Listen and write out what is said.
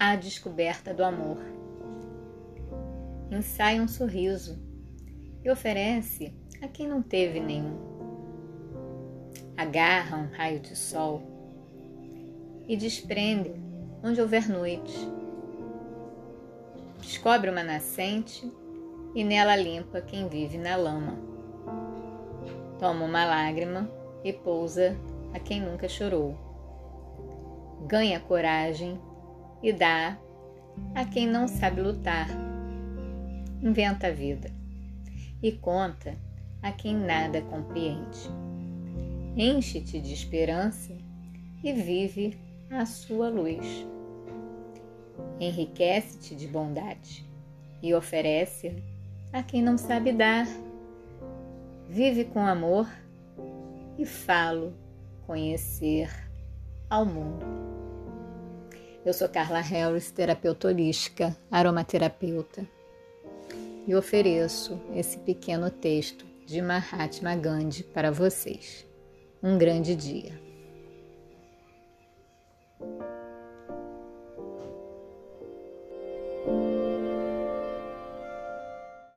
à descoberta do amor. Ensaia um sorriso e oferece a quem não teve nenhum. Agarra um raio de sol e desprende onde houver noite. Descobre uma nascente e nela limpa quem vive na lama. Toma uma lágrima e pousa a quem nunca chorou. Ganha coragem e dá a quem não sabe lutar. Inventa a vida e conta a quem nada compreende. Enche-te de esperança e vive a sua luz. Enriquece-te de bondade e oferece a quem não sabe dar. Vive com amor e falo conhecer ao mundo. Eu sou Carla Harris, terapeuta holística, aromaterapeuta, e ofereço esse pequeno texto de Mahatma Gandhi para vocês. Um grande dia.